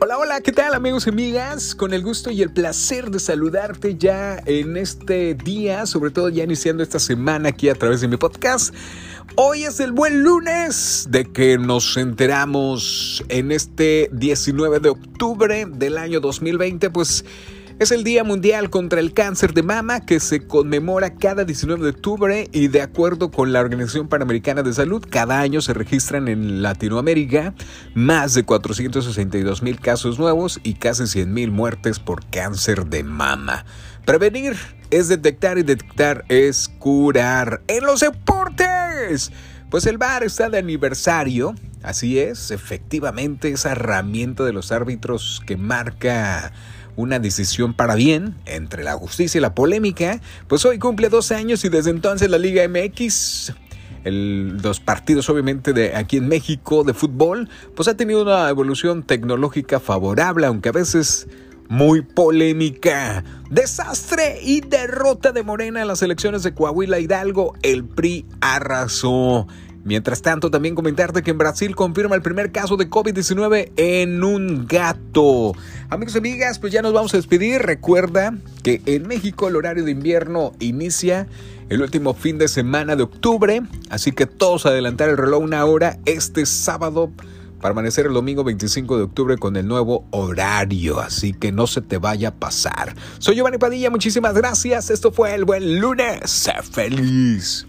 Hola, hola, ¿qué tal amigos y amigas? Con el gusto y el placer de saludarte ya en este día, sobre todo ya iniciando esta semana aquí a través de mi podcast. Hoy es el buen lunes de que nos enteramos en este 19 de octubre del año 2020, pues es el Día Mundial contra el Cáncer de Mama que se conmemora cada 19 de octubre y de acuerdo con la Organización Panamericana de Salud, cada año se registran en Latinoamérica más de 462 mil casos nuevos y casi 100 mil muertes por cáncer de mama. Prevenir es detectar y detectar es curar. En los deportes. Pues el VAR está de aniversario, así es, efectivamente esa herramienta de los árbitros que marca una decisión para bien entre la justicia y la polémica, pues hoy cumple dos años y desde entonces la Liga MX los partidos obviamente de aquí en México de fútbol, pues ha tenido una evolución tecnológica favorable, aunque a veces muy polémica. Desastre y derrota de Morena en las elecciones de Coahuila Hidalgo. El PRI arrasó. Mientras tanto, también comentarte que en Brasil confirma el primer caso de COVID-19 en un gato. Amigos y amigas, pues ya nos vamos a despedir. Recuerda que en México el horario de invierno inicia el último fin de semana de octubre, así que todos adelantar el reloj una hora este sábado para amanecer el domingo 25 de octubre con el nuevo horario, así que no se te vaya a pasar. Soy Giovanni Padilla, muchísimas gracias. Esto fue el buen lunes. Sé feliz.